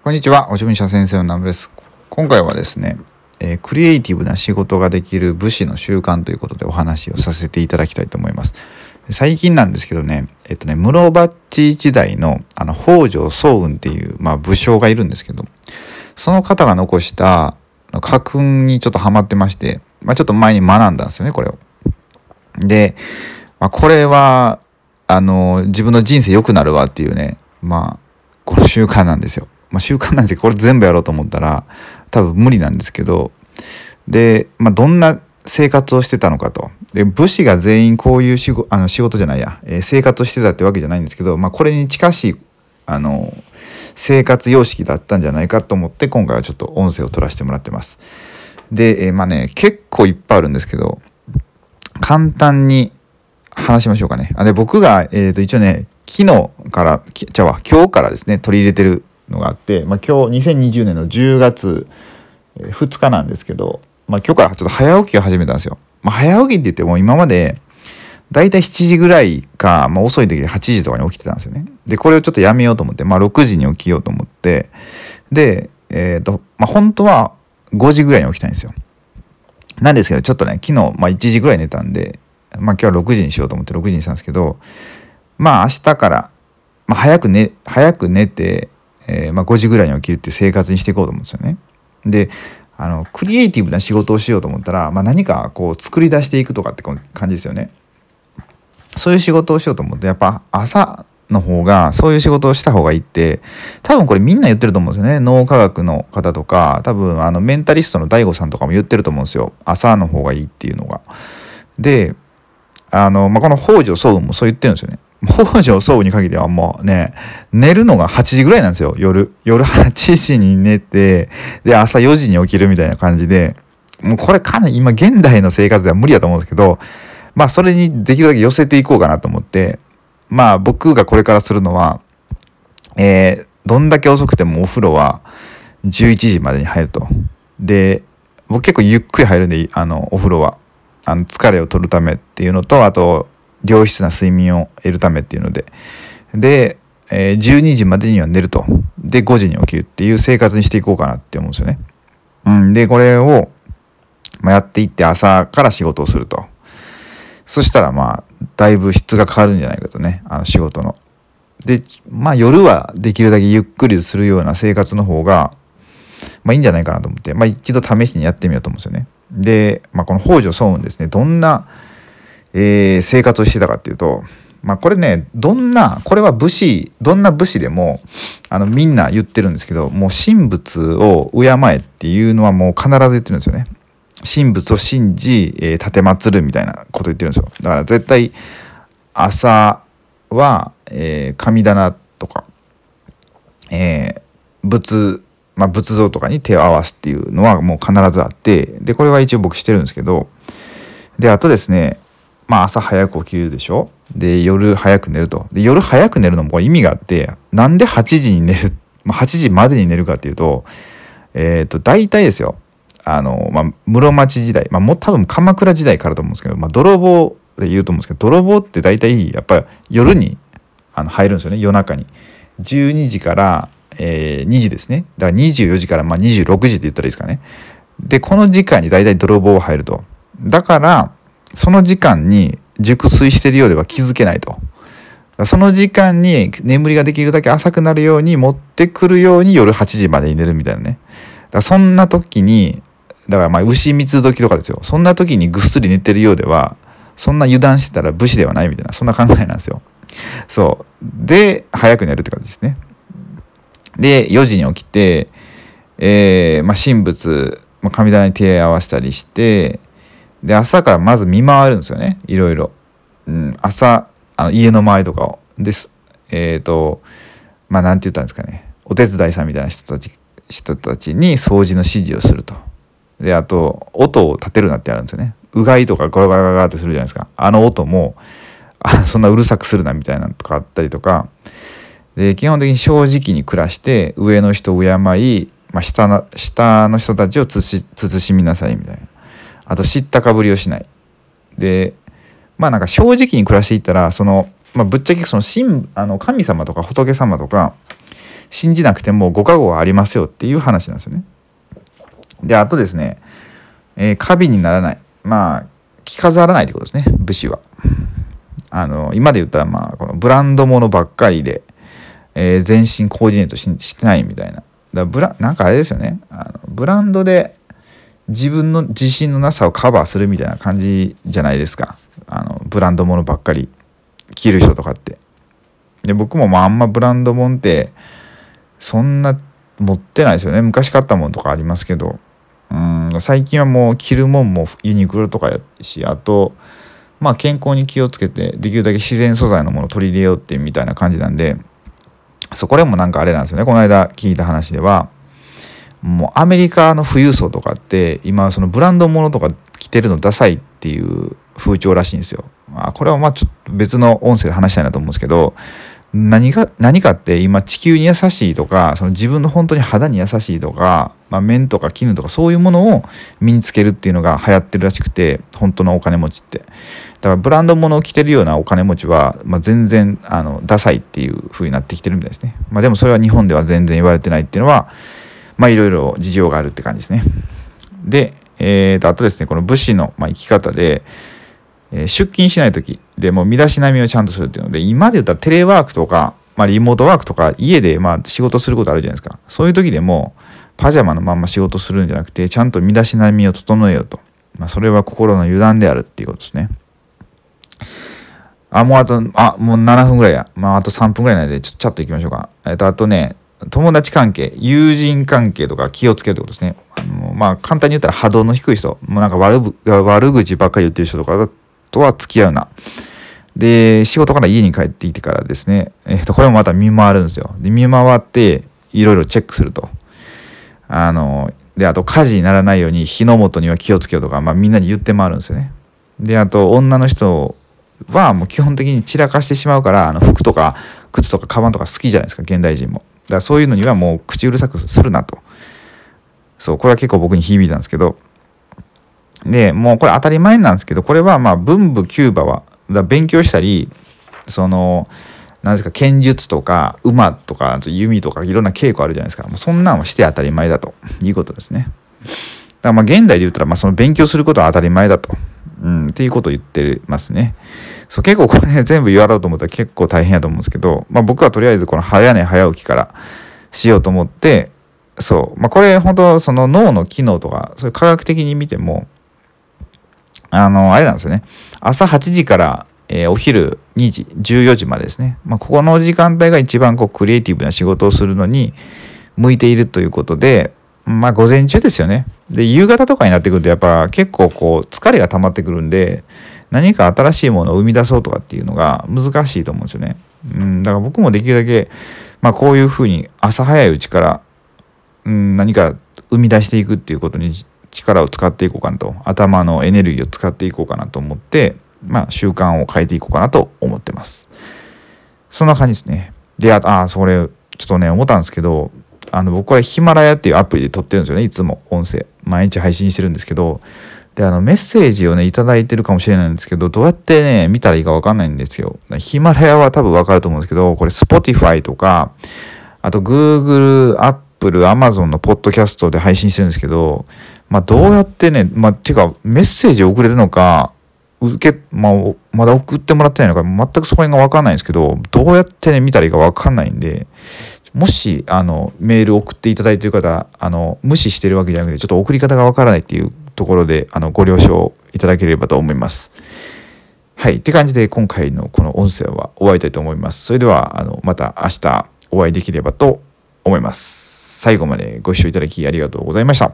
こんにちは、おじゅみしゃ先生のナムです。今回はですね、えー、クリエイティブな仕事ができる武士の習慣ということでお話をさせていただきたいと思います。最近なんですけどね、えっとね、室町時代のあの北条早雲っていう、まあ、武将がいるんですけど、その方が残した家訓にちょっとハマってまして、まあ、ちょっと前に学んだんですよね、これを。で、まあ、これは、あの、自分の人生良くなるわっていうね、まあ、この習慣なんですよ。まあ、習慣なんですけどこれ全部やろうと思ったら多分無理なんですけどで、まあ、どんな生活をしてたのかとで武士が全員こういう仕事あの仕事じゃないや、えー、生活をしてたってわけじゃないんですけど、まあ、これに近しいあの生活様式だったんじゃないかと思って今回はちょっと音声を取らせてもらってます。で、えー、まあね結構いっぱいあるんですけど簡単に話しましょうかね。あで僕が、えー、と一応ね昨日からじゃあ今日からですね取り入れてるのがあって、まあ、今日2020年の10月2日なんですけど、まあ、今日からちょっと早起きを始めたんですよ。まあ、早起きって言っても今までだいたい7時ぐらいか、まあ、遅い時に8時とかに起きてたんですよね。でこれをちょっとやめようと思って、まあ、6時に起きようと思ってで、えっ、ー、とまあ、本当は5時ぐらいに起きたいんですよ。なんですけどちょっとね昨日、まあ、1時ぐらい寝たんで、まあ、今日は6時にしようと思って6時にしたんですけどまあ明日から、まあ、早く寝早く寝てえー、まあ、5時ぐらいに起きるっていう生活にしていこうと思うんですよね。であのクリエイティブな仕事をしようと思ったら、まあ、何かこう作り出していくとかって感じですよね。そういう仕事をしようと思ってやっぱ朝の方がそういう仕事をした方がいいって多分これみんな言ってると思うんですよね脳科学の方とか多分あのメンタリストの DAIGO さんとかも言ってると思うんですよ朝の方がいいっていうのが。であの、まあ、この北条早雲もそう言ってるんですよね。北条総に限ってはもうね、寝るのが8時ぐらいなんですよ、夜。夜8時に寝て、で、朝4時に起きるみたいな感じで、もうこれかなり今現代の生活では無理だと思うんですけど、まあそれにできるだけ寄せていこうかなと思って、まあ僕がこれからするのは、えー、どんだけ遅くてもお風呂は11時までに入ると。で、僕結構ゆっくり入るんで、あの、お風呂は。あの疲れを取るためっていうのと、あと、良質な睡眠を得るためっていうので。で、えー、12時までには寝ると。で5時に起きるっていう生活にしていこうかなって思うんですよね。うん、でこれを、ま、やっていって朝から仕事をすると。そしたらまあだいぶ質が変わるんじゃないかとね。あの仕事の。でまあ夜はできるだけゆっくりするような生活の方がまあいいんじゃないかなと思って、まあ、一度試しにやってみようと思うんですよね。で、まあ、この北条早雲ですね。どんなえー、生活をしてたかっていうと、まあ、これねどんなこれは武士どんな武士でもあのみんな言ってるんですけどもう神仏を敬えっていうのはもう必ず言ってるんですよね。神仏を信じ、えー、奉るみたいなこと言ってるんですよ。だから絶対朝は、えー、神棚とか、えー、仏まあ、仏像とかに手を合わすっていうのはもう必ずあってでこれは一応僕してるんですけどであとですねまあ朝早く起きるでしょ？で夜早く寝るとで夜早く寝るのも意味があってなんで8時に寝る、まあ、8時までに寝るかっていうとえっ、ー、と大体ですよあの、まあ、室町時代、まあ、も多分鎌倉時代からと思うんですけど、まあ、泥棒で言うと思うんですけど泥棒って大体やっぱり夜にあの入るんですよね夜中に。12時から、えー、2時ですねだから24時からまあ26時って言ったらいいですかね。でこの時間に大体泥棒入ると。だからその時間に熟睡しているようでは気づけないと。その時間に眠りができるだけ浅くなるように持ってくるように夜8時までに寝るみたいなね。そんな時に、だからまあ牛蜜時とかですよ。そんな時にぐっすり寝てるようでは、そんな油断してたら武士ではないみたいな、そんな考えなんですよ。そう。で、早く寝るって感じですね。で、4時に起きて、えー、まあ、神仏、まあ、神棚に手を合わせたりして、で朝からまず見回るんですよね。いろいろ、うん、朝あの家の周りとかを。ですえっ、ー、とまあ何て言ったんですかね。お手伝いさんみたいな人たち人たちに掃除の指示をすると。であと音を立てるなってあるんですよね。うがいとかゴロゴロゴロってするじゃないですか。あの音もあそんなうるさくするなみたいなのとかあったりとか。で基本的に正直に暮らして上の人を敬い、まあ、下の下の人たちを慎みなさいみたいな。あと知ったかぶりをしないでまあなんか正直に暮らしていったらその、まあ、ぶっちゃけその神あの神様とか仏様とか信じなくてもご加護はありますよっていう話なんですよね。であとですね、えー、過敏にならないまあ着飾らないってことですね武士は。あの今で言ったらまあこのブランドものばっかりで、えー、全身コーディネートしてないみたいな。だブラなんかあれですよねあのブランドで自分の自信のなさをカバーするみたいな感じじゃないですか。あのブランドものばっかり着る人とかって。で僕もまああんまブランドもんってそんな持ってないですよね。昔買ったもんとかありますけど。うん最近はもう着るもんもユニクロとかやしあとまあ健康に気をつけてできるだけ自然素材のものを取り入れようってみたいな感じなんでそこでもなんかあれなんですよね。この間聞いた話ではもうアメリカの富裕層とかって今そのブランドものとか着てるのダサいっていう風潮らしいんですよ。まあこれはまあちょっと別の音声で話したいなと思うんですけど何か何かって今地球に優しいとかその自分の本当に肌に優しいとか、まあ、面とか絹とかそういうものを身につけるっていうのが流行ってるらしくて本当のお金持ちってだからブランド物を着てるようなお金持ちは、まあ、全然あのダサいっていう風になってきてるみたいですね、まあ、でもそれは日本では全然言われてないっていうのはまあいろいろ事情があるって感じですね。でえー、とあとですねこの武士の、まあ、生き方でえ出勤しない時でも身だしなみをちゃんとするっていうので今で言ったらテレワークとか、まあ、リモートワークとか家でまあ仕事することあるじゃないですか。そういう時でもパジャマのまんま仕事するんじゃなくてちゃんと身だしなみを整えようと、まあ、それは心の油断であるっていうことですね。あもうあとあもう7分ぐらいや。まああと3分ぐらいなのでちょっとチャットいきましょうか。えっとあとね友達関係友人関係とか気をつけるってことですねあのまあ簡単に言ったら波動の低い人もうなんか悪悪口ばっかり言ってる人とかとは付き合うな。で、仕事から家に帰ってきてからですね、えっ、と、これもまた見回るんですよ。で、見回って、いろいろチェックすると。あの、で、あと火事にならないように火の元には気をつけようとか、まあみんなに言って回るんですよね。で、あと女の人はもう基本的に散らかしてしまうから、あの服とか靴とかカバンとか好きじゃないですか、現代人も。だからそういうのにはもう口うるさくするなと。そう、これは結構僕に響いたんですけど、でもうこれ当たり前なんですけどこれはまあ文武キューバはだ勉強したりその何ですか剣術とか馬とか弓とかいろんな稽古あるじゃないですかもうそんなんはして当たり前だということですね。だからまあ現代で言ったらまあその勉強することは当たり前だと、うん、っていうことを言ってますね。そう結構これ、ね、全部言わろうと思ったら結構大変やと思うんですけど、まあ、僕はとりあえずこの早寝早起きからしようと思ってそうまあこれ本当その脳の機能とかそれ科学的に見てもあの、あれなんですよね。朝8時から、えー、お昼2時、14時までですね。まあ、ここの時間帯が一番こうクリエイティブな仕事をするのに向いているということで、まあ、午前中ですよね。で、夕方とかになってくると、やっぱ結構こう、疲れが溜まってくるんで、何か新しいものを生み出そうとかっていうのが難しいと思うんですよね。うん、だから僕もできるだけ、まあ、こういうふうに朝早いうちから、うん、何か生み出していくっていうことに力を使っていこうかなと。頭のエネルギーを使っていこうかなと思ってまあ習慣を変えていこうかなと思ってます。そんな感じですね。でああそれちょっとね思ったんですけどあの僕はヒマラヤっていうアプリで撮ってるんですよね。いつも音声。毎日配信してるんですけどであのメッセージをね頂いてるかもしれないんですけどどうやってね見たらいいか分かんないんですよ。ヒマラヤは多分分かると思うんですけどこれ Spotify とかあと Google、Apple、Amazon のポッドキャストで配信してるんですけどまあ、どうやってね、まあ、ていうか、メッセージを送れるのか、受け、まあ、まだ送ってもらってないのか、全くそこら辺がわかんないんですけど、どうやってね、見たらいいかわかんないんで、もし、あの、メール送っていただいてる方、あの、無視してるわけじゃなくて、ちょっと送り方がわからないっていうところで、あの、ご了承いただければと思います。はい。って感じで、今回のこの音声は終わりたいと思います。それでは、あの、また明日お会いできればと思います。最後までご視聴いただきありがとうございました。